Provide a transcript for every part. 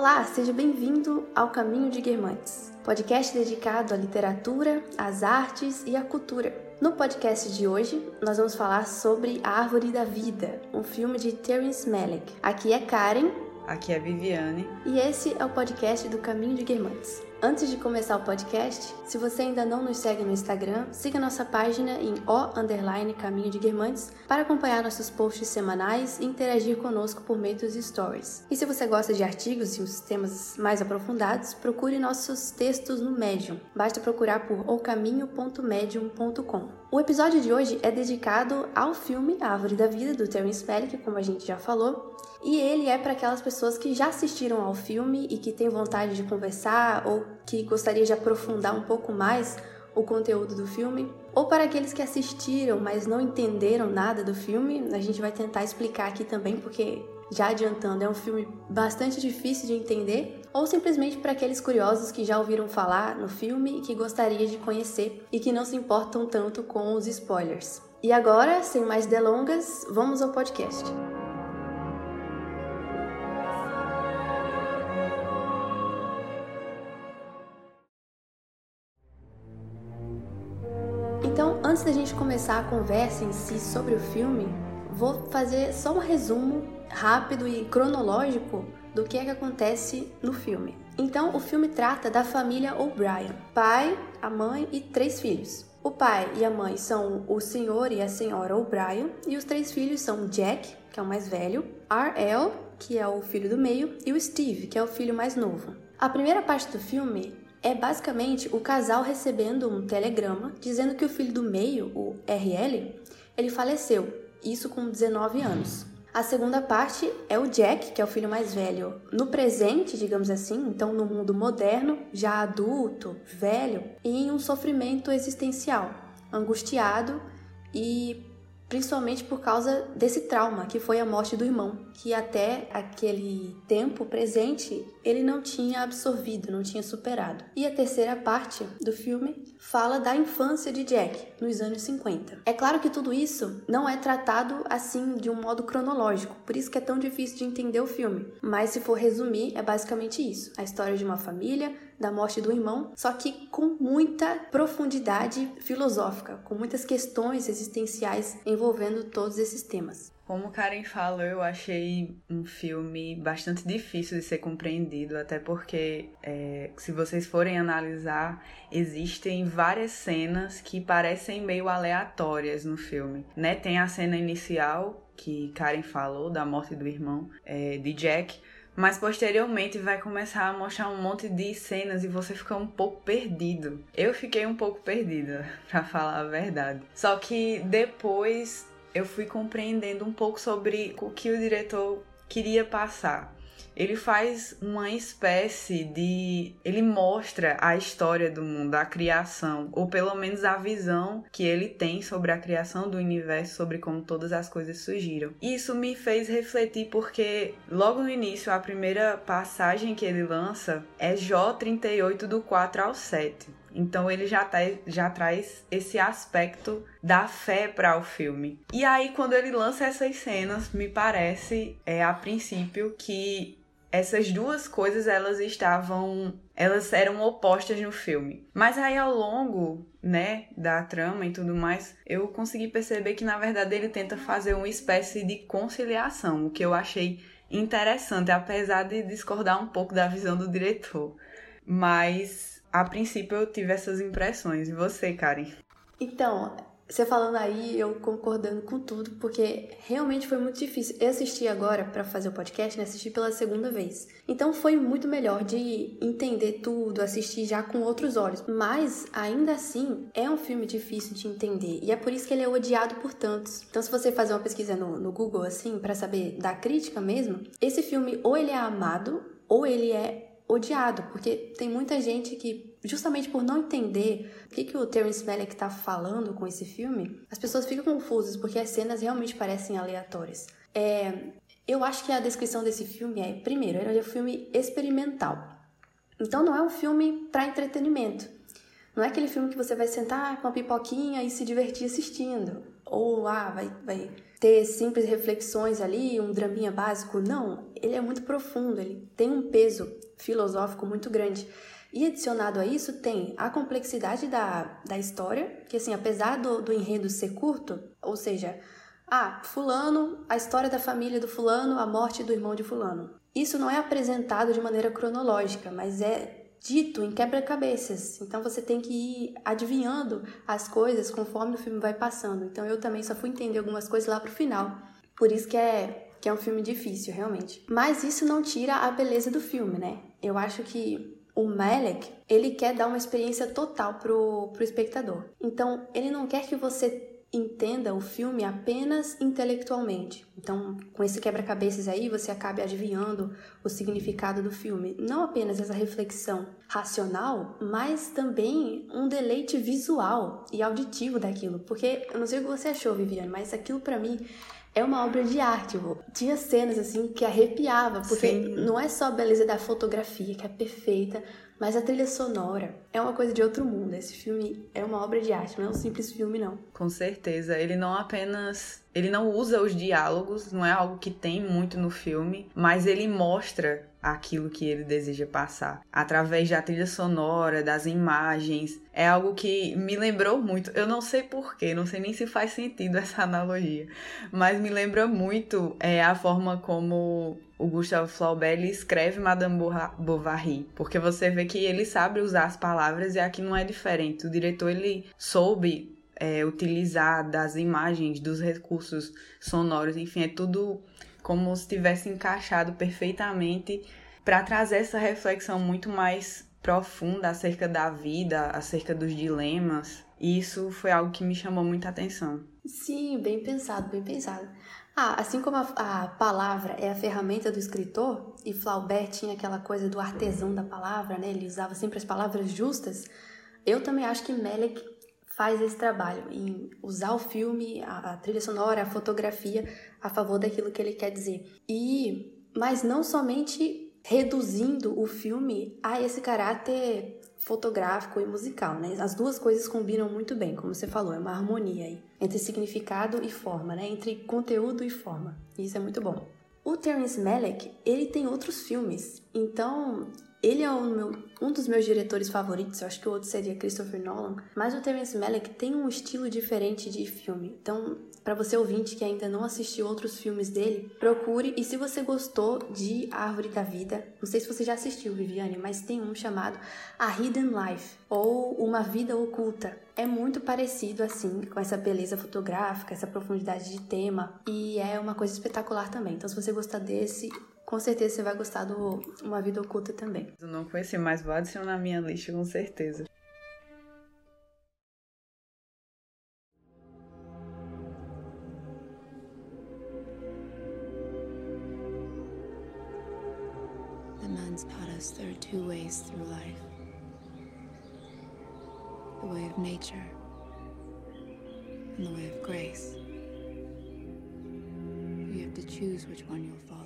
Olá, seja bem-vindo ao Caminho de Guermantes, podcast dedicado à literatura, às artes e à cultura. No podcast de hoje, nós vamos falar sobre A Árvore da Vida, um filme de Terence Malick. Aqui é Karen. Aqui é Viviane. E esse é o podcast do Caminho de Guermantes. Antes de começar o podcast, se você ainda não nos segue no Instagram, siga nossa página em o caminho de Guermantes para acompanhar nossos posts semanais e interagir conosco por meio dos stories. E se você gosta de artigos e os temas mais aprofundados, procure nossos textos no Medium. Basta procurar por ocaminho.medium.com. O episódio de hoje é dedicado ao filme Árvore da Vida, do Terence Malick, como a gente já falou, e ele é para aquelas pessoas que já assistiram ao filme e que têm vontade de conversar ou que gostaria de aprofundar um pouco mais o conteúdo do filme, ou para aqueles que assistiram, mas não entenderam nada do filme, a gente vai tentar explicar aqui também, porque já adiantando, é um filme bastante difícil de entender, ou simplesmente para aqueles curiosos que já ouviram falar no filme e que gostariam de conhecer e que não se importam tanto com os spoilers. E agora, sem mais delongas, vamos ao podcast. Antes da gente começar a conversa em si sobre o filme, vou fazer só um resumo rápido e cronológico do que é que acontece no filme. Então, o filme trata da família O'Brien: pai, a mãe e três filhos. O pai e a mãe são o senhor e a senhora O'Brien, e os três filhos são Jack, que é o mais velho, R.L., que é o filho do meio, e o Steve, que é o filho mais novo. A primeira parte do filme é basicamente o casal recebendo um telegrama dizendo que o filho do meio, o RL, ele faleceu, isso com 19 anos. A segunda parte é o Jack, que é o filho mais velho, no presente, digamos assim, então no mundo moderno, já adulto, velho, e em um sofrimento existencial, angustiado e principalmente por causa desse trauma que foi a morte do irmão, que até aquele tempo presente ele não tinha absorvido, não tinha superado. E a terceira parte do filme fala da infância de Jack nos anos 50. É claro que tudo isso não é tratado assim de um modo cronológico, por isso que é tão difícil de entender o filme. Mas se for resumir, é basicamente isso: a história de uma família da morte do irmão, só que com muita profundidade filosófica, com muitas questões existenciais envolvendo todos esses temas. Como Karen falou, eu achei um filme bastante difícil de ser compreendido, até porque, é, se vocês forem analisar, existem várias cenas que parecem meio aleatórias no filme. Né? Tem a cena inicial que Karen falou, da morte do irmão é, de Jack, mas posteriormente vai começar a mostrar um monte de cenas e você fica um pouco perdido. Eu fiquei um pouco perdida, para falar a verdade. Só que depois eu fui compreendendo um pouco sobre o que o diretor queria passar ele faz uma espécie de. Ele mostra a história do mundo, a criação, ou pelo menos a visão que ele tem sobre a criação do universo, sobre como todas as coisas surgiram. Isso me fez refletir porque, logo no início, a primeira passagem que ele lança é Jó 38, do 4 ao 7. Então ele já, tá, já traz esse aspecto da fé para o filme. E aí, quando ele lança essas cenas, me parece, é, a princípio, que essas duas coisas elas estavam elas eram opostas no filme. Mas aí ao longo né da trama e tudo mais eu consegui perceber que na verdade ele tenta fazer uma espécie de conciliação o que eu achei interessante apesar de discordar um pouco da visão do diretor. Mas a princípio eu tive essas impressões. E você Karen? Então você falando aí, eu concordando com tudo, porque realmente foi muito difícil. Eu assisti agora para fazer o podcast, né? Assisti pela segunda vez. Então foi muito melhor de entender tudo, assistir já com outros olhos. Mas ainda assim, é um filme difícil de entender e é por isso que ele é odiado por tantos. Então, se você fazer uma pesquisa no, no Google assim, para saber da crítica mesmo, esse filme ou ele é amado ou ele é odiado, porque tem muita gente que, justamente por não entender o que, que o Terence Malick está falando com esse filme, as pessoas ficam confusas, porque as cenas realmente parecem aleatórias. É, eu acho que a descrição desse filme é, primeiro, ele é um filme experimental. Então não é um filme para entretenimento. Não é aquele filme que você vai sentar com a pipoquinha e se divertir assistindo. ou ah, vai, vai ter simples reflexões ali, um draminha básico. Não, ele é muito profundo, ele tem um peso filosófico muito grande. E adicionado a isso tem a complexidade da, da história, que assim, apesar do, do enredo ser curto, ou seja, ah, fulano, a história da família do fulano, a morte do irmão de fulano. Isso não é apresentado de maneira cronológica, mas é dito em quebra-cabeças. Então você tem que ir adivinhando as coisas conforme o filme vai passando. Então eu também só fui entender algumas coisas lá pro final. Por isso que é que é um filme difícil, realmente. Mas isso não tira a beleza do filme, né? Eu acho que o Malek, ele quer dar uma experiência total pro, pro espectador. Então, ele não quer que você entenda o filme apenas intelectualmente. Então, com esse quebra-cabeças aí, você acabe adivinhando o significado do filme. Não apenas essa reflexão racional, mas também um deleite visual e auditivo daquilo. Porque eu não sei o que você achou, Viviane, mas aquilo para mim é uma obra de arte. Tinha cenas assim que arrepiava, porque Sim. não é só a beleza da fotografia, que é perfeita, mas a trilha sonora é uma coisa de outro mundo. Esse filme é uma obra de arte, não é um simples filme, não. Com certeza. Ele não apenas. Ele não usa os diálogos, não é algo que tem muito no filme, mas ele mostra aquilo que ele deseja passar. Através da trilha sonora, das imagens. É algo que me lembrou muito. Eu não sei porquê, não sei nem se faz sentido essa analogia, mas me lembra muito é, a forma como o Gustavo Flaubert escreve Madame Bovary, porque você vê que ele sabe usar as palavras e aqui não é diferente. O diretor ele soube é, utilizar das imagens, dos recursos sonoros, enfim, é tudo como se tivesse encaixado perfeitamente para trazer essa reflexão muito mais profunda acerca da vida, acerca dos dilemas. E isso foi algo que me chamou muita atenção. Sim, bem pensado, bem pensado. Ah, assim como a, a, palavra é a ferramenta do escritor, e Flaubert tinha aquela coisa do artesão da palavra, né? Ele usava sempre as palavras justas. Eu também acho que Melek faz esse trabalho em usar o filme, a, a trilha sonora, a fotografia a favor daquilo que ele quer dizer. E mas não somente reduzindo o filme a esse caráter fotográfico e musical, né? As duas coisas combinam muito bem, como você falou, é uma harmonia aí entre significado e forma, né? Entre conteúdo e forma. Isso é muito bom. O Terence Malick, ele tem outros filmes, então ele é um, meu, um, dos meus diretores favoritos, eu acho que o outro seria Christopher Nolan, mas o Terence Malick tem um estilo diferente de filme. Então, para você ouvinte que ainda não assistiu outros filmes dele, procure. E se você gostou de Árvore da Vida, não sei se você já assistiu, Viviane, mas tem um chamado A Hidden Life ou Uma Vida Oculta. É muito parecido assim, com essa beleza fotográfica, essa profundidade de tema, e é uma coisa espetacular também. Então, se você gostar desse, com certeza você vai gostar do Uma Vida Oculta também. Eu não conheci, mas vou adicionar na minha lista com certeza. us there are two ways through life the way of nature and the way of grace. You have to choose which one you'll follow.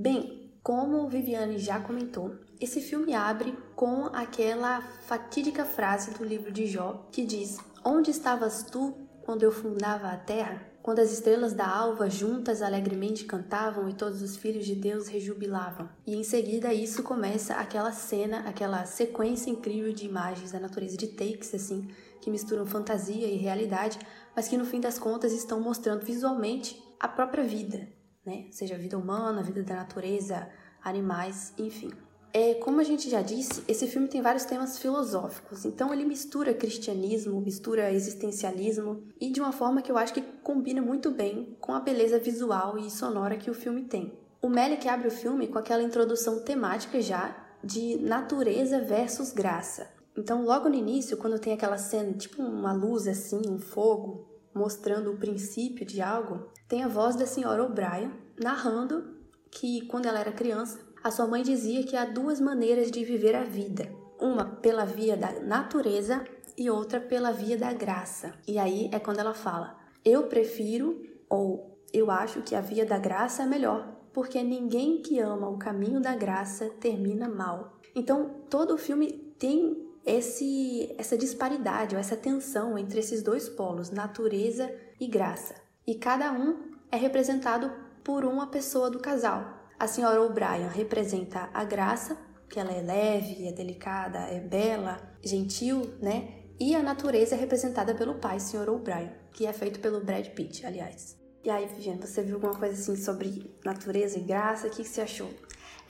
Bem, como Viviane já comentou, esse filme abre com aquela fatídica frase do livro de Jó que diz: Onde estavas tu quando eu fundava a terra? quando as estrelas da alva juntas alegremente cantavam e todos os filhos de Deus rejubilavam. E em seguida isso começa aquela cena, aquela sequência incrível de imagens da natureza de takes assim, que misturam fantasia e realidade, mas que no fim das contas estão mostrando visualmente a própria vida, né? Seja a vida humana, a vida da natureza, animais, enfim. É, como a gente já disse, esse filme tem vários temas filosóficos, então ele mistura cristianismo, mistura existencialismo e de uma forma que eu acho que combina muito bem com a beleza visual e sonora que o filme tem. O Melick abre o filme com aquela introdução temática já de natureza versus graça. Então, logo no início, quando tem aquela cena, tipo uma luz assim, um fogo, mostrando o princípio de algo, tem a voz da senhora O'Brien narrando que quando ela era criança, a sua mãe dizia que há duas maneiras de viver a vida: uma pela via da natureza e outra pela via da graça. E aí é quando ela fala: Eu prefiro ou eu acho que a via da graça é melhor, porque ninguém que ama o caminho da graça termina mal. Então, todo o filme tem esse essa disparidade ou essa tensão entre esses dois polos, natureza e graça. E cada um é representado por uma pessoa do casal. A senhora O'Brien representa a graça, que ela é leve, é delicada, é bela, gentil, né? E a natureza é representada pelo pai, Sr. O'Brien, que é feito pelo Brad Pitt, aliás. E aí, Viviane, você viu alguma coisa assim sobre natureza e graça? O que você achou?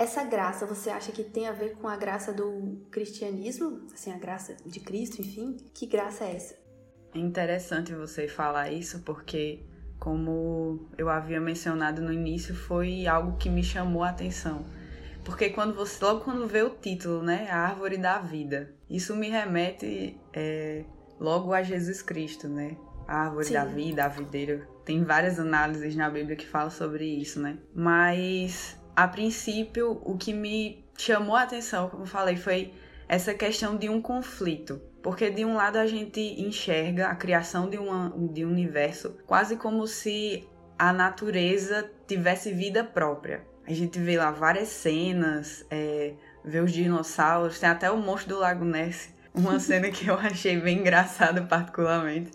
Essa graça, você acha que tem a ver com a graça do cristianismo? Assim, a graça de Cristo, enfim? Que graça é essa? É interessante você falar isso porque, como eu havia mencionado no início, foi algo que me chamou a atenção. Porque quando você, logo quando vê o título, né, a árvore da vida, isso me remete é, logo a Jesus Cristo, né? A árvore Sim. da vida, a videira. Tem várias análises na Bíblia que falam sobre isso, né? Mas, a princípio, o que me chamou a atenção, como eu falei, foi essa questão de um conflito. Porque de um lado a gente enxerga a criação de, uma, de um universo quase como se a natureza tivesse vida própria. A gente vê lá várias cenas, é, vê os dinossauros, tem até o monstro do Lago Ness, uma cena que eu achei bem engraçada particularmente.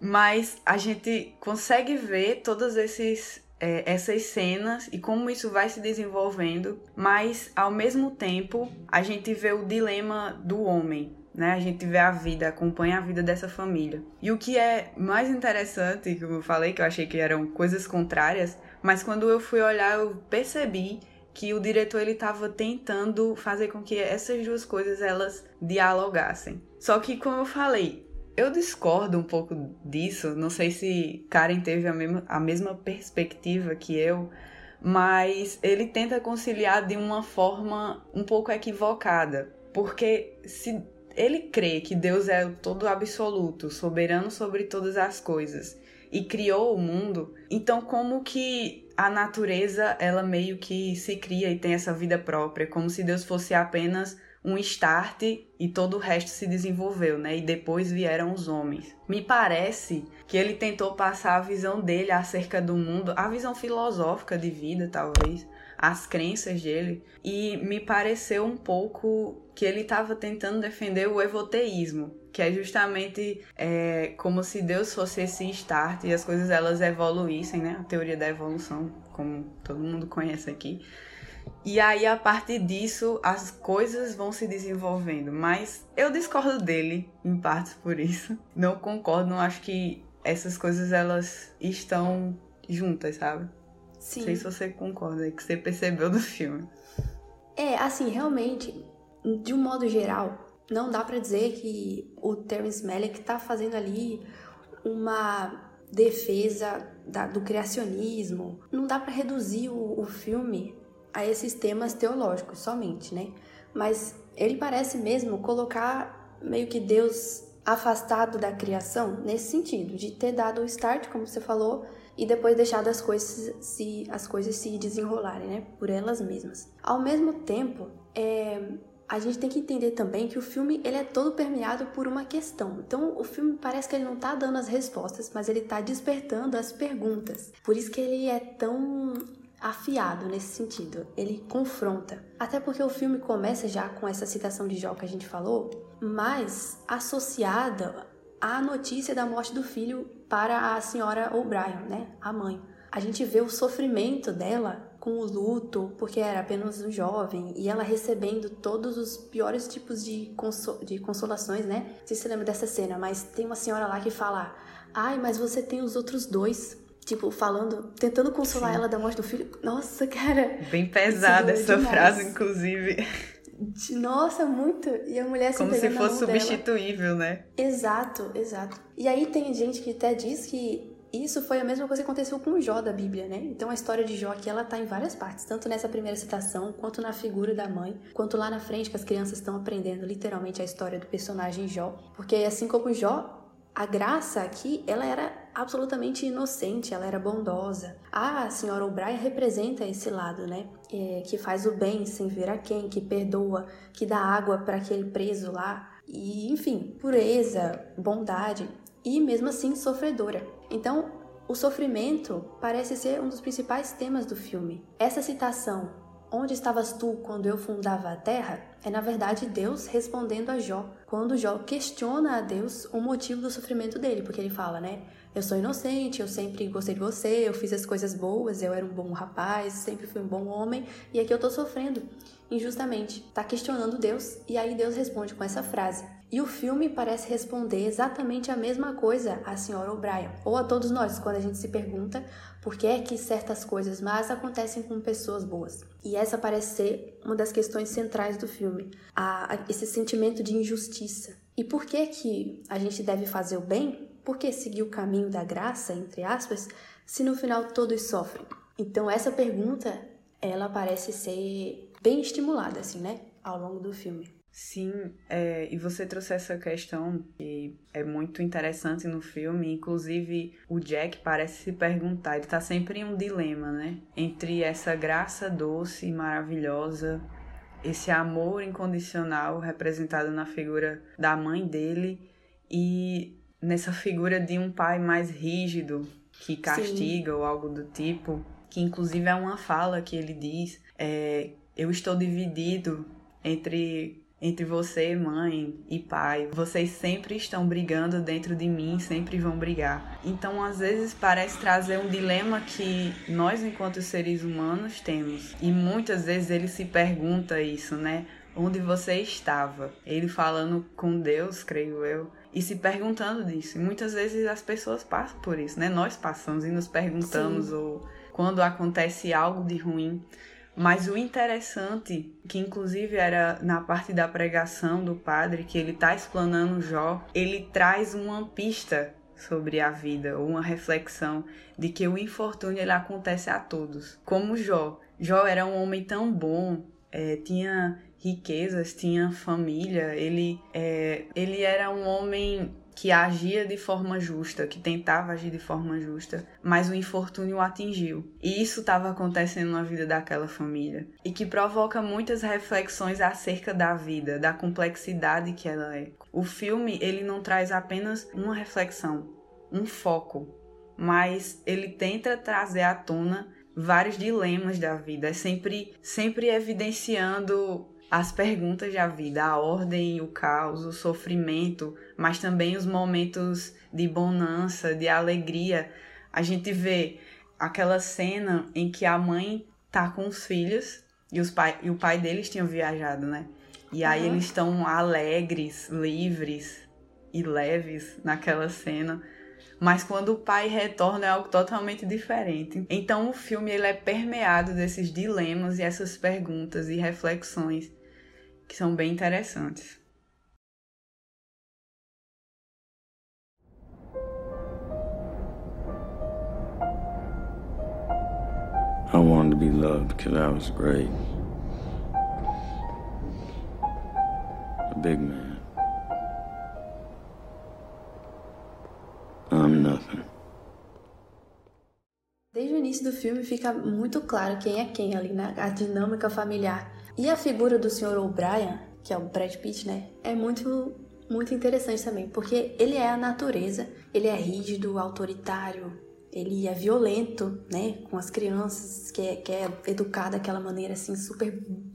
Mas a gente consegue ver todas esses, é, essas cenas e como isso vai se desenvolvendo, mas ao mesmo tempo a gente vê o dilema do homem, né? A gente vê a vida, acompanha a vida dessa família. E o que é mais interessante, como eu falei, que eu achei que eram coisas contrárias, mas quando eu fui olhar, eu percebi que o diretor ele estava tentando fazer com que essas duas coisas elas dialogassem. Só que como eu falei, eu discordo um pouco disso. Não sei se Karen teve a mesma, a mesma perspectiva que eu, mas ele tenta conciliar de uma forma um pouco equivocada. Porque se ele crê que Deus é o todo absoluto, soberano sobre todas as coisas e criou o mundo, então como que a natureza ela meio que se cria e tem essa vida própria, como se Deus fosse apenas um start e todo o resto se desenvolveu, né? E depois vieram os homens. Me parece que ele tentou passar a visão dele acerca do mundo, a visão filosófica de vida, talvez, as crenças dele, e me pareceu um pouco que ele estava tentando defender o evoteísmo, que é justamente é, como se Deus fosse esse start e as coisas elas evoluíssem, né? A teoria da evolução, como todo mundo conhece aqui. E aí, a partir disso, as coisas vão se desenvolvendo. Mas eu discordo dele, em partes por isso. Não concordo, não acho que essas coisas elas estão juntas, sabe? Sim. Não sei se você concorda, que você percebeu do filme. É, assim, realmente, de um modo geral, não dá para dizer que o Terence Malick tá fazendo ali uma defesa da, do criacionismo. Não dá para reduzir o, o filme a esses temas teológicos somente, né? Mas ele parece mesmo colocar meio que Deus afastado da criação nesse sentido, de ter dado o start, como você falou, e depois deixado as coisas se as coisas se desenrolarem, né, por elas mesmas. Ao mesmo tempo, é, a gente tem que entender também que o filme ele é todo permeado por uma questão. Então, o filme parece que ele não está dando as respostas, mas ele está despertando as perguntas. Por isso que ele é tão afiado nesse sentido. Ele confronta. Até porque o filme começa já com essa citação de Jó que a gente falou, mas associada à notícia da morte do filho para a senhora O'Brien, né, a mãe. A gente vê o sofrimento dela com o luto, porque era apenas um jovem, e ela recebendo todos os piores tipos de, conso de consolações, né? Não sei se você lembra dessa cena, mas tem uma senhora lá que fala: Ai, mas você tem os outros dois. Tipo, falando, tentando consolar Sim. ela da morte do filho. Nossa, cara. Bem pesada essa demais. frase, inclusive. Nossa, muito. E a mulher se Como se fosse substituível, dela. né? Exato, exato. E aí tem gente que até diz que isso foi a mesma coisa que aconteceu com Jó da Bíblia, né? Então a história de Jó aqui ela tá em várias partes, tanto nessa primeira citação, quanto na figura da mãe, quanto lá na frente que as crianças estão aprendendo literalmente a história do personagem Jó, porque assim como Jó, a graça aqui, ela era absolutamente inocente, ela era bondosa. A senhora O'Brien representa esse lado, né? É, que faz o bem sem ver a quem, que perdoa, que dá água para aquele preso lá. E, enfim, pureza, bondade e mesmo assim sofredora. Então, o sofrimento parece ser um dos principais temas do filme. Essa citação, Onde estavas tu quando eu fundava a terra? é na verdade Deus respondendo a Jó, quando Jó questiona a Deus o motivo do sofrimento dele, porque ele fala, né? Eu sou inocente, eu sempre gostei de você, eu fiz as coisas boas, eu era um bom rapaz, sempre fui um bom homem, e aqui eu tô sofrendo injustamente. Tá questionando Deus, e aí Deus responde com essa frase: e o filme parece responder exatamente a mesma coisa à senhora O'Brien, ou a todos nós, quando a gente se pergunta por que é que certas coisas más acontecem com pessoas boas. E essa parece ser uma das questões centrais do filme, a, esse sentimento de injustiça. E por que que a gente deve fazer o bem? Por que seguir o caminho da graça, entre aspas, se no final todos sofrem? Então essa pergunta, ela parece ser bem estimulada, assim, né, ao longo do filme. Sim, é, e você trouxe essa questão que é muito interessante no filme. Inclusive, o Jack parece se perguntar, ele tá sempre em um dilema, né? Entre essa graça doce e maravilhosa, esse amor incondicional representado na figura da mãe dele e nessa figura de um pai mais rígido que castiga Sim. ou algo do tipo, que inclusive é uma fala que ele diz: é, Eu estou dividido entre entre você, mãe e pai. Vocês sempre estão brigando dentro de mim, sempre vão brigar. Então, às vezes, parece trazer um dilema que nós, enquanto seres humanos, temos. E muitas vezes ele se pergunta isso, né? Onde você estava? Ele falando com Deus, creio eu, e se perguntando disso. E muitas vezes as pessoas passam por isso, né? Nós passamos e nos perguntamos, Sim. ou quando acontece algo de ruim, mas o interessante, que inclusive era na parte da pregação do padre, que ele está explanando Jó, ele traz uma pista sobre a vida, ou uma reflexão de que o infortúnio ele acontece a todos. Como Jó. Jó era um homem tão bom, é, tinha riquezas, tinha família, ele, é, ele era um homem que agia de forma justa, que tentava agir de forma justa, mas o infortúnio o atingiu. E isso estava acontecendo na vida daquela família. E que provoca muitas reflexões acerca da vida, da complexidade que ela é. O filme, ele não traz apenas uma reflexão, um foco, mas ele tenta trazer à tona vários dilemas da vida, é sempre sempre evidenciando as perguntas da vida, a ordem, o caos, o sofrimento, mas também os momentos de bonança, de alegria. A gente vê aquela cena em que a mãe tá com os filhos e, os pai, e o pai deles tinham viajado, né? E aí uhum. eles estão alegres, livres e leves naquela cena. Mas quando o pai retorna é algo totalmente diferente. Então o filme ele é permeado desses dilemas e essas perguntas e reflexões que são bem interessantes. I wanted to be loved because I was great. A big man. I'm nothing. Desde o início do filme fica muito claro quem é quem ali, né? A dinâmica familiar. E a figura do Sr. O'Brien, que é o Brad Pitt, né? É muito muito interessante também, porque ele é a natureza, ele é rígido, autoritário, ele é violento, né, com as crianças, que é, que é educado daquela maneira assim super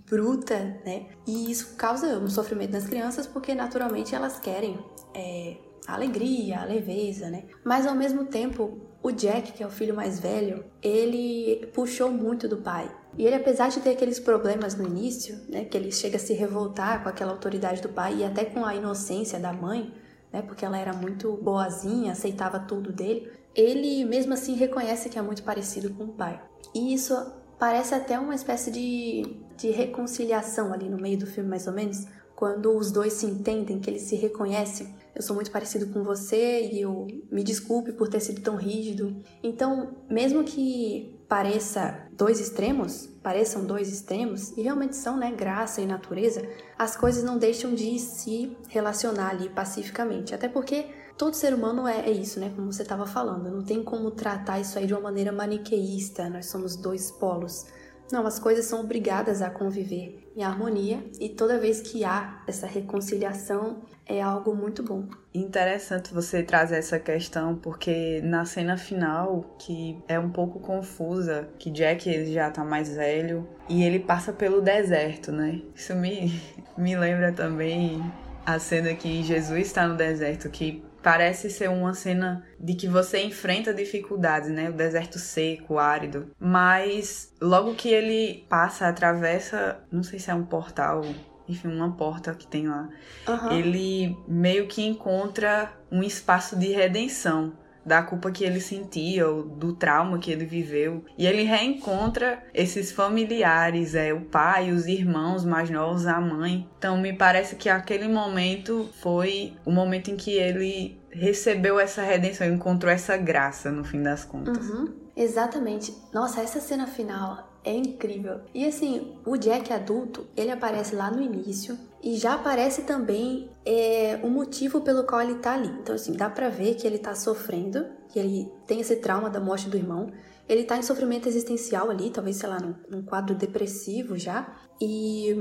bruta, né? E isso causa um sofrimento nas crianças porque naturalmente elas querem é, a alegria, a leveza, né? Mas ao mesmo tempo, o Jack, que é o filho mais velho, ele puxou muito do pai. E ele, apesar de ter aqueles problemas no início, né, que ele chega a se revoltar com aquela autoridade do pai e até com a inocência da mãe, né, porque ela era muito boazinha, aceitava tudo dele, ele mesmo assim reconhece que é muito parecido com o pai. E isso parece até uma espécie de, de reconciliação ali no meio do filme, mais ou menos, quando os dois se entendem, que eles se reconhecem. Eu sou muito parecido com você e eu me desculpe por ter sido tão rígido. Então, mesmo que pareça dois extremos, pareçam dois extremos, e realmente são, né, graça e natureza, as coisas não deixam de se relacionar ali pacificamente. Até porque todo ser humano é, é isso, né, como você estava falando. Não tem como tratar isso aí de uma maneira maniqueísta, nós somos dois polos. Não, as coisas são obrigadas a conviver em harmonia e toda vez que há essa reconciliação é algo muito bom. Interessante você trazer essa questão, porque na cena final, que é um pouco confusa, que Jack ele já tá mais velho e ele passa pelo deserto, né? Isso me, me lembra também a cena que Jesus está no deserto, que parece ser uma cena de que você enfrenta dificuldades, né? O deserto seco, árido. Mas logo que ele passa, atravessa, não sei se é um portal, enfim, uma porta que tem lá, uhum. ele meio que encontra um espaço de redenção da culpa que ele sentia, ou do trauma que ele viveu. E ele reencontra esses familiares, é o pai, os irmãos mais novos, a mãe. Então me parece que aquele momento foi o momento em que ele recebeu essa redenção, encontrou essa graça no fim das contas. Uhum. Exatamente. Nossa, essa cena final é incrível. E assim, o Jack adulto, ele aparece lá no início e já aparece também é, o motivo pelo qual ele tá ali. Então, assim, dá pra ver que ele tá sofrendo, que ele tem esse trauma da morte do irmão. Ele tá em sofrimento existencial ali, talvez, sei lá, num, num quadro depressivo já. E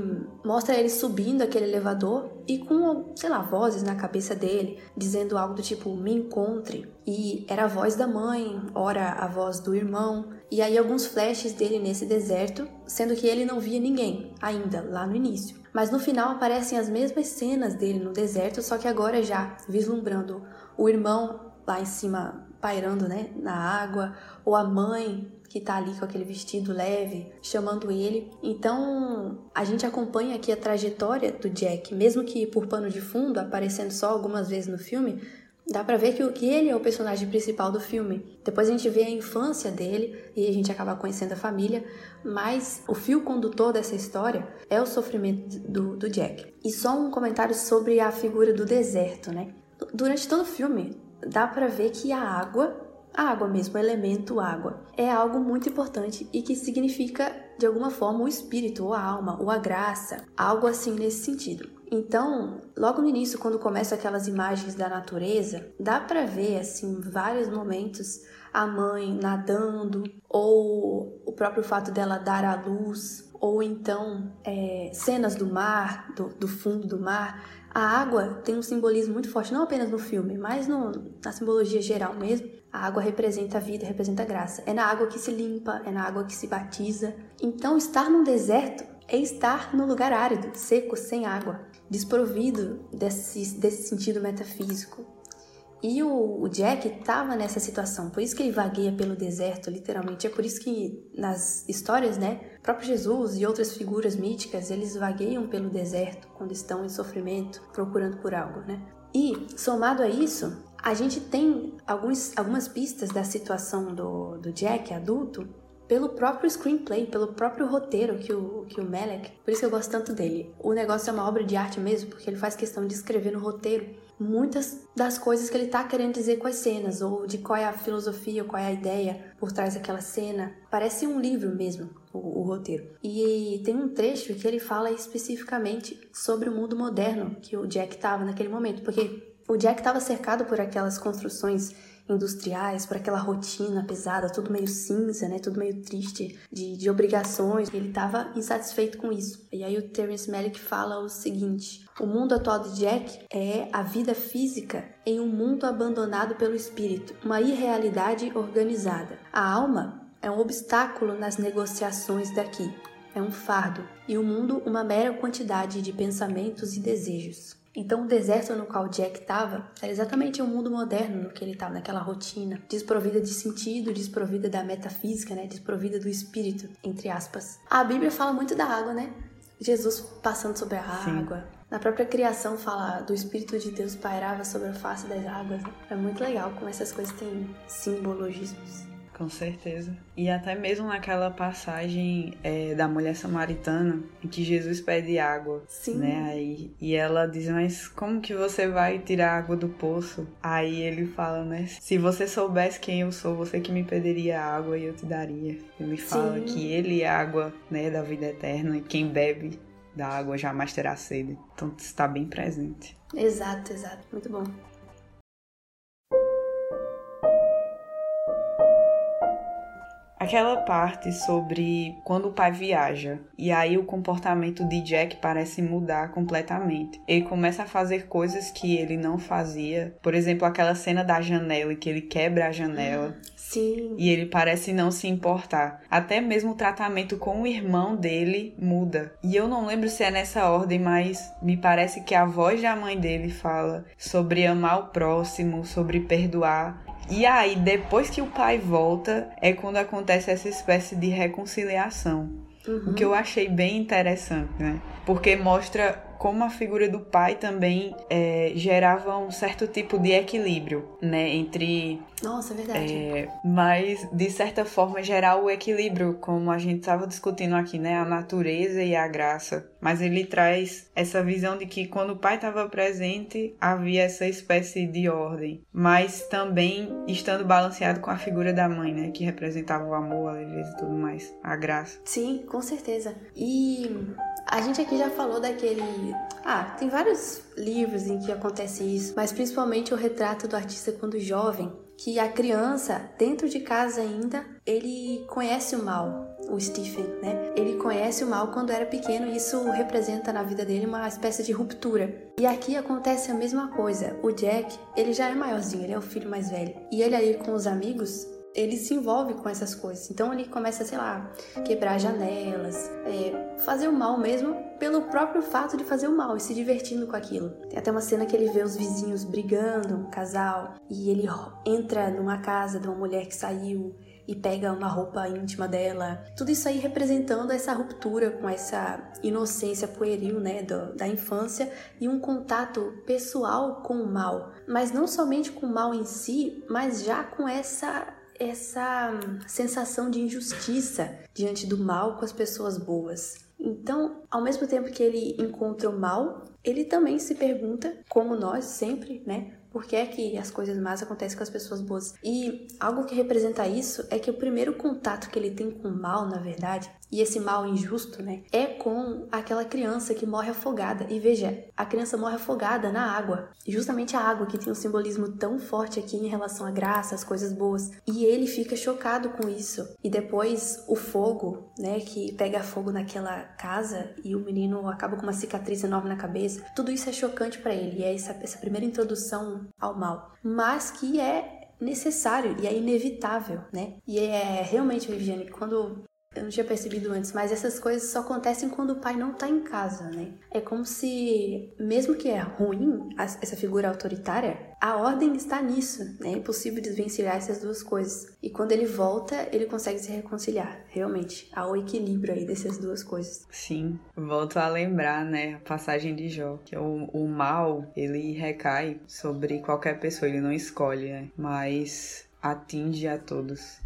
mostra ele subindo aquele elevador e com, sei lá, vozes na cabeça dele, dizendo algo do tipo, me encontre. E era a voz da mãe, ora a voz do irmão. E aí alguns flashes dele nesse deserto, sendo que ele não via ninguém ainda, lá no início. Mas no final aparecem as mesmas cenas dele no deserto, só que agora já vislumbrando o irmão lá em cima pairando né, na água, ou a mãe que tá ali com aquele vestido leve, chamando ele. Então, a gente acompanha aqui a trajetória do Jack, mesmo que por pano de fundo, aparecendo só algumas vezes no filme, dá pra ver que, ele é o personagem principal do filme. Depois a gente vê a infância dele e a gente acaba conhecendo a família, mas o fio condutor dessa história é o sofrimento do, do Jack. E só um comentário sobre a figura do deserto, né? Durante todo o filme, dá para ver que a água, a água mesmo, o elemento água, é algo muito importante e que significa de alguma forma o espírito, ou a alma, ou a graça, algo assim nesse sentido. Então, logo no início, quando começam aquelas imagens da natureza, dá para ver assim vários momentos a mãe nadando, ou o próprio fato dela dar à luz, ou então é, cenas do mar, do, do fundo do mar, a água tem um simbolismo muito forte, não apenas no filme, mas no, na simbologia geral mesmo. A água representa a vida, representa a graça. É na água que se limpa, é na água que se batiza. Então, estar num deserto é estar num lugar árido, seco, sem água, desprovido desse, desse sentido metafísico. E o, o Jack estava nessa situação, por isso que ele vagueia pelo deserto, literalmente. É por isso que nas histórias, né, próprio Jesus e outras figuras míticas, eles vagueiam pelo deserto quando estão em sofrimento, procurando por algo, né? E, somado a isso, a gente tem alguns, algumas pistas da situação do, do Jack adulto pelo próprio screenplay, pelo próprio roteiro que o, que o Melek. Por isso que eu gosto tanto dele. O negócio é uma obra de arte mesmo, porque ele faz questão de escrever no roteiro muitas das coisas que ele está querendo dizer com as cenas, ou de qual é a filosofia, qual é a ideia por trás daquela cena. Parece um livro mesmo, o, o roteiro. E tem um trecho que ele fala especificamente sobre o mundo moderno que o Jack estava naquele momento, porque o Jack estava cercado por aquelas construções industriais, por aquela rotina pesada, tudo meio cinza, né? Tudo meio triste de, de obrigações. Ele estava insatisfeito com isso. E aí o Terence Malick fala o seguinte: o mundo atual de Jack é a vida física em um mundo abandonado pelo espírito, uma irrealidade organizada. A alma é um obstáculo nas negociações daqui. É um fardo, e o mundo uma mera quantidade de pensamentos e desejos. Então, o deserto no qual Jack estava era exatamente o mundo moderno no que ele estava, naquela rotina, desprovida de sentido, desprovida da metafísica, né? desprovida do espírito, entre aspas. A Bíblia fala muito da água, né? Jesus passando sobre a água. Sim. Na própria criação fala do Espírito de Deus pairava sobre a face das águas. Né? É muito legal como essas coisas têm simbologismos. Com certeza. E até mesmo naquela passagem é, da mulher samaritana, em que Jesus pede água. Sim. Né? Aí, e ela diz, mas como que você vai tirar água do poço? Aí ele fala, né? Se você soubesse quem eu sou, você que me pediria água e eu te daria. Ele fala Sim. que ele é a água né, da vida eterna e quem bebe da água jamais terá sede. Então está bem presente. Exato, exato. Muito bom. Aquela parte sobre quando o pai viaja e aí o comportamento de Jack parece mudar completamente. Ele começa a fazer coisas que ele não fazia. Por exemplo, aquela cena da janela em que ele quebra a janela. Sim. E ele parece não se importar. Até mesmo o tratamento com o irmão dele muda. E eu não lembro se é nessa ordem, mas me parece que a voz da mãe dele fala sobre amar o próximo, sobre perdoar. E aí, depois que o pai volta, é quando acontece essa espécie de reconciliação. Uhum. O que eu achei bem interessante, né? Porque mostra como a figura do pai também é, gerava um certo tipo de equilíbrio, né? Entre. Nossa, é verdade. É, mas, de certa forma, gerar o equilíbrio, como a gente estava discutindo aqui, né? A natureza e a graça. Mas ele traz essa visão de que quando o pai estava presente, havia essa espécie de ordem. Mas também estando balanceado com a figura da mãe, né? Que representava o amor, a leveza e tudo mais. A graça. Sim, com certeza. E a gente aqui já falou daquele. Ah, tem vários livros em que acontece isso, mas principalmente o retrato do artista quando jovem, que a criança, dentro de casa ainda, ele conhece o mal, o Stephen, né? Ele conhece o mal quando era pequeno e isso representa na vida dele uma espécie de ruptura. E aqui acontece a mesma coisa. O Jack, ele já é maiorzinho, ele é o filho mais velho. E ele aí com os amigos, ele se envolve com essas coisas. Então ele começa, sei lá, quebrar janelas, é, fazer o mal mesmo pelo próprio fato de fazer o mal e se divertindo com aquilo. Tem até uma cena que ele vê os vizinhos brigando, um casal, e ele entra numa casa de uma mulher que saiu e pega uma roupa íntima dela. Tudo isso aí representando essa ruptura com essa inocência pueril, né, do, da infância e um contato pessoal com o mal. Mas não somente com o mal em si, mas já com essa essa sensação de injustiça diante do mal com as pessoas boas. Então, ao mesmo tempo que ele encontra o mal, ele também se pergunta, como nós sempre, né? Por que é que as coisas más acontecem com as pessoas boas? E algo que representa isso é que o primeiro contato que ele tem com o mal, na verdade, e esse mal injusto, né, é com aquela criança que morre afogada. E veja, a criança morre afogada na água. Justamente a água que tem um simbolismo tão forte aqui em relação à graça, às coisas boas. E ele fica chocado com isso. E depois o fogo, né, que pega fogo naquela casa e o menino acaba com uma cicatriz enorme na cabeça. Tudo isso é chocante para ele. E é essa, essa primeira introdução ao mal. Mas que é necessário e é inevitável, né? E é realmente, Viviane, quando eu não tinha percebido antes, mas essas coisas só acontecem quando o pai não tá em casa, né? É como se, mesmo que é ruim essa figura autoritária, a ordem está nisso, né? É impossível desvencilhar essas duas coisas. E quando ele volta, ele consegue se reconciliar, realmente. Há o equilíbrio aí dessas duas coisas. Sim, volto a lembrar, né, a passagem de Jó, que o, o mal, ele recai sobre qualquer pessoa, ele não escolhe, né? Mas atinge a todos.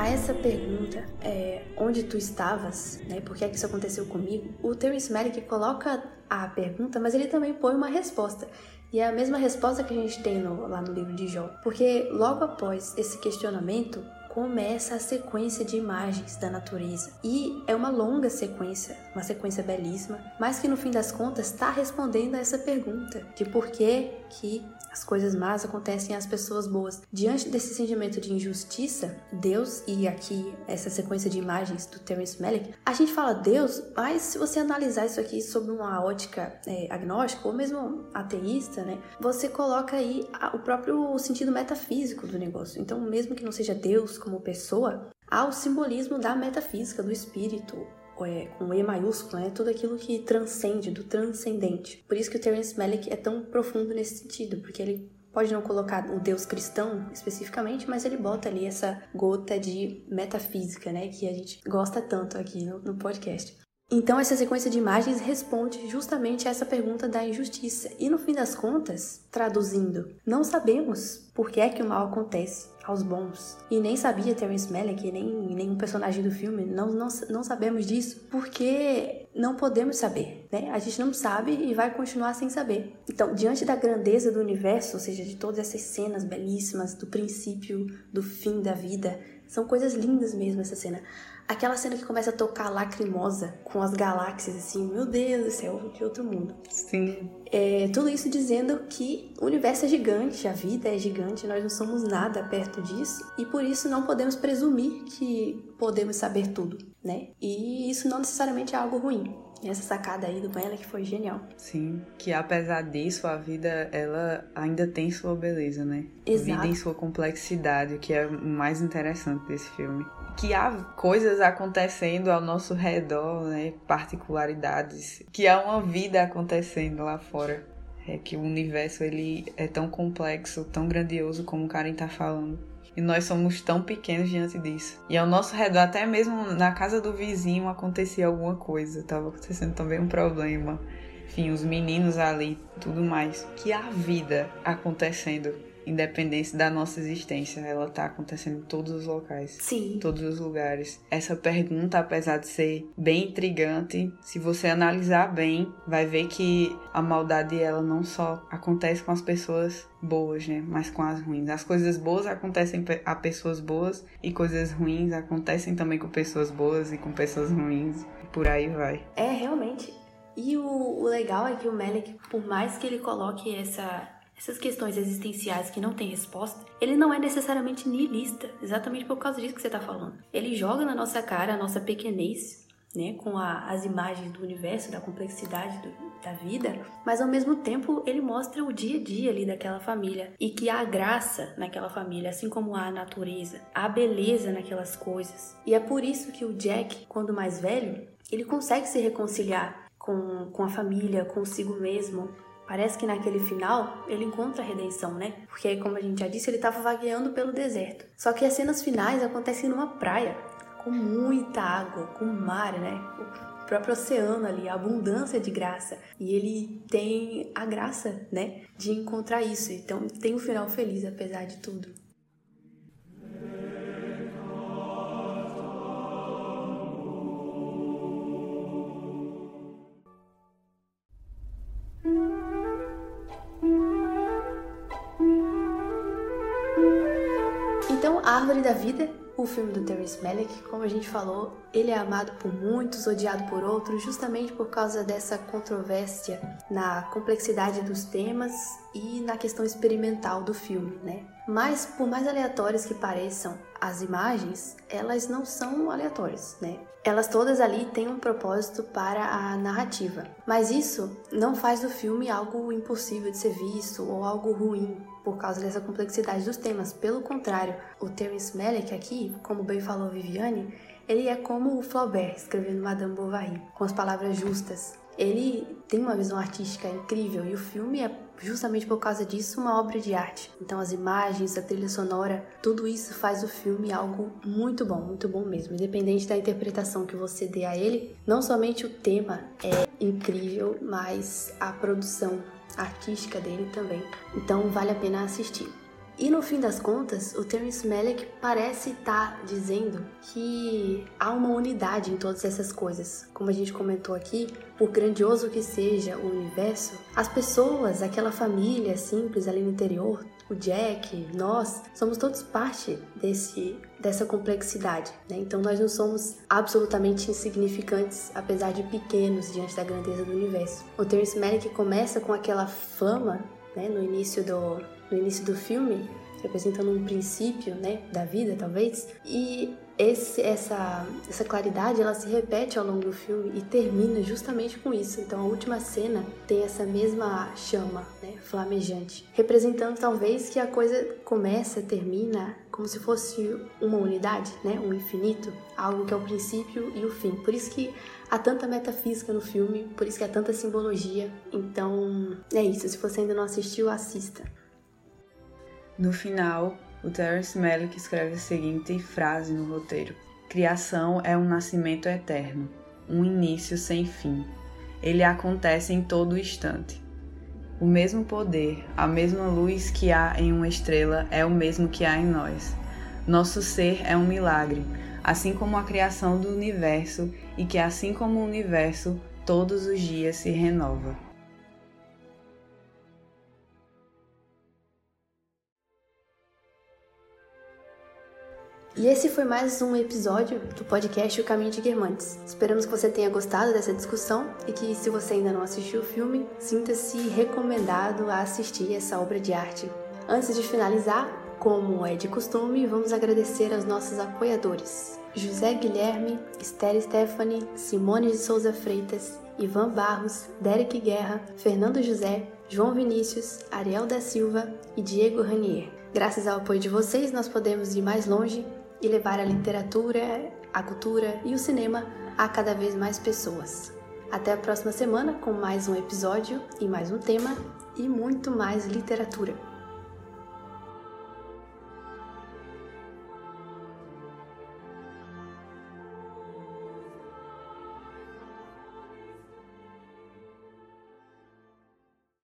A essa pergunta, é, onde tu estavas, né? Por que, é que isso aconteceu comigo? O Terence Malick coloca a pergunta, mas ele também põe uma resposta. E é a mesma resposta que a gente tem no, lá no livro de Jó. Porque logo após esse questionamento, começa a sequência de imagens da natureza. E é uma longa sequência, uma sequência belíssima, mas que no fim das contas está respondendo a essa pergunta de por que que as coisas más acontecem às pessoas boas. Diante desse sentimento de injustiça, Deus, e aqui essa sequência de imagens do Terence Malick, a gente fala Deus, mas se você analisar isso aqui sob uma ótica é, agnóstica ou mesmo ateísta, né, você coloca aí o próprio sentido metafísico do negócio. Então, mesmo que não seja Deus como pessoa, há o simbolismo da metafísica, do espírito, é, com E maiúsculo, né? Tudo aquilo que transcende, do transcendente. Por isso que o Terence Malick é tão profundo nesse sentido, porque ele pode não colocar o Deus cristão especificamente, mas ele bota ali essa gota de metafísica, né? Que a gente gosta tanto aqui no, no podcast. Então, essa sequência de imagens responde justamente a essa pergunta da injustiça. E no fim das contas, traduzindo, não sabemos por que é que o mal acontece aos bons. E nem sabia Terence Malick, nem nenhum personagem do filme, não, não, não sabemos disso, porque não podemos saber, né? A gente não sabe e vai continuar sem saber. Então, diante da grandeza do universo, ou seja, de todas essas cenas belíssimas, do princípio, do fim da vida, são coisas lindas mesmo essa cena Aquela cena que começa a tocar lacrimosa com as galáxias, assim, meu Deus do céu, de outro mundo. Sim. É, tudo isso dizendo que o universo é gigante, a vida é gigante, nós não somos nada perto disso e por isso não podemos presumir que podemos saber tudo, né? E isso não necessariamente é algo ruim. E essa sacada aí do que foi genial. Sim, que apesar disso, a vida ela ainda tem sua beleza, né? Exato. Vida em sua complexidade, que é o mais interessante desse filme que há coisas acontecendo ao nosso redor, né? Particularidades, que há uma vida acontecendo lá fora. É que o universo ele é tão complexo, tão grandioso como o Karen tá falando. E nós somos tão pequenos diante disso. E ao nosso redor, até mesmo na casa do vizinho, acontecia alguma coisa. Tava acontecendo também um problema. Enfim, os meninos ali, tudo mais. Que há vida acontecendo independência da nossa existência, ela tá acontecendo em todos os locais. Sim. Em todos os lugares. Essa pergunta, apesar de ser bem intrigante, se você analisar bem, vai ver que a maldade ela não só acontece com as pessoas boas, né, mas com as ruins. As coisas boas acontecem a pessoas boas e coisas ruins acontecem também com pessoas boas e com pessoas ruins. Por aí vai. É, realmente. E o, o legal é que o Melick, por mais que ele coloque essa essas questões existenciais que não têm resposta, ele não é necessariamente nihilista, exatamente por causa disso que você está falando. Ele joga na nossa cara a nossa pequenez, né, com a, as imagens do universo, da complexidade do, da vida, mas ao mesmo tempo ele mostra o dia a dia ali daquela família e que há graça naquela família, assim como há a natureza, há beleza naquelas coisas. E é por isso que o Jack, quando mais velho, ele consegue se reconciliar com, com a família, consigo mesmo, Parece que naquele final ele encontra a redenção, né? Porque, como a gente já disse, ele estava vagueando pelo deserto. Só que as cenas finais acontecem numa praia, com muita água, com mar, né? O próprio oceano ali, a abundância de graça. E ele tem a graça, né? De encontrar isso. Então tem um final feliz, apesar de tudo. Árvore da Vida, o filme do Terence Malick, como a gente falou, ele é amado por muitos, odiado por outros, justamente por causa dessa controvérsia na complexidade dos temas e na questão experimental do filme, né? Mas por mais aleatórias que pareçam as imagens, elas não são aleatórias, né? Elas todas ali têm um propósito para a narrativa. Mas isso não faz do filme algo impossível de ser visto ou algo ruim por causa dessa complexidade dos temas. Pelo contrário, o Terence Malick aqui, como bem falou Viviane, ele é como o Flaubert escrevendo Madame Bovary, com as palavras justas. Ele tem uma visão artística incrível e o filme é justamente por causa disso uma obra de arte. Então as imagens, a trilha sonora, tudo isso faz o filme algo muito bom, muito bom mesmo. Independente da interpretação que você dê a ele, não somente o tema é incrível, mas a produção artística dele também. Então vale a pena assistir. E no fim das contas, o Terence Malick parece estar tá dizendo que há uma unidade em todas essas coisas. Como a gente comentou aqui, por grandioso que seja o universo, as pessoas, aquela família simples ali no interior, o Jack, nós, somos todos parte desse, dessa complexidade. Né? Então nós não somos absolutamente insignificantes, apesar de pequenos diante da grandeza do universo. O Terence Malick começa com aquela fama né, no início do no início do filme, representando um princípio, né, da vida, talvez. E esse, essa, essa claridade, ela se repete ao longo do filme e termina justamente com isso. Então, a última cena tem essa mesma chama, né, flamejante, representando talvez que a coisa começa, termina como se fosse uma unidade, né, um infinito, algo que é o princípio e o fim. Por isso que há tanta metafísica no filme, por isso que há tanta simbologia. Então, é isso. Se você ainda não assistiu, assista. No final, o Terence Malick escreve a seguinte frase no roteiro: Criação é um nascimento eterno, um início sem fim. Ele acontece em todo instante. O mesmo poder, a mesma luz que há em uma estrela é o mesmo que há em nós. Nosso ser é um milagre, assim como a criação do universo, e que assim como o universo, todos os dias se renova. E esse foi mais um episódio do podcast O Caminho de Guermantes. Esperamos que você tenha gostado dessa discussão e que, se você ainda não assistiu o filme, sinta-se recomendado a assistir essa obra de arte. Antes de finalizar, como é de costume, vamos agradecer aos nossos apoiadores: José Guilherme, Esther Stephanie, Simone de Souza Freitas, Ivan Barros, Derek Guerra, Fernando José, João Vinícius, Ariel da Silva e Diego Ranier. Graças ao apoio de vocês, nós podemos ir mais longe e levar a literatura, a cultura e o cinema a cada vez mais pessoas. Até a próxima semana com mais um episódio e mais um tema e muito mais literatura.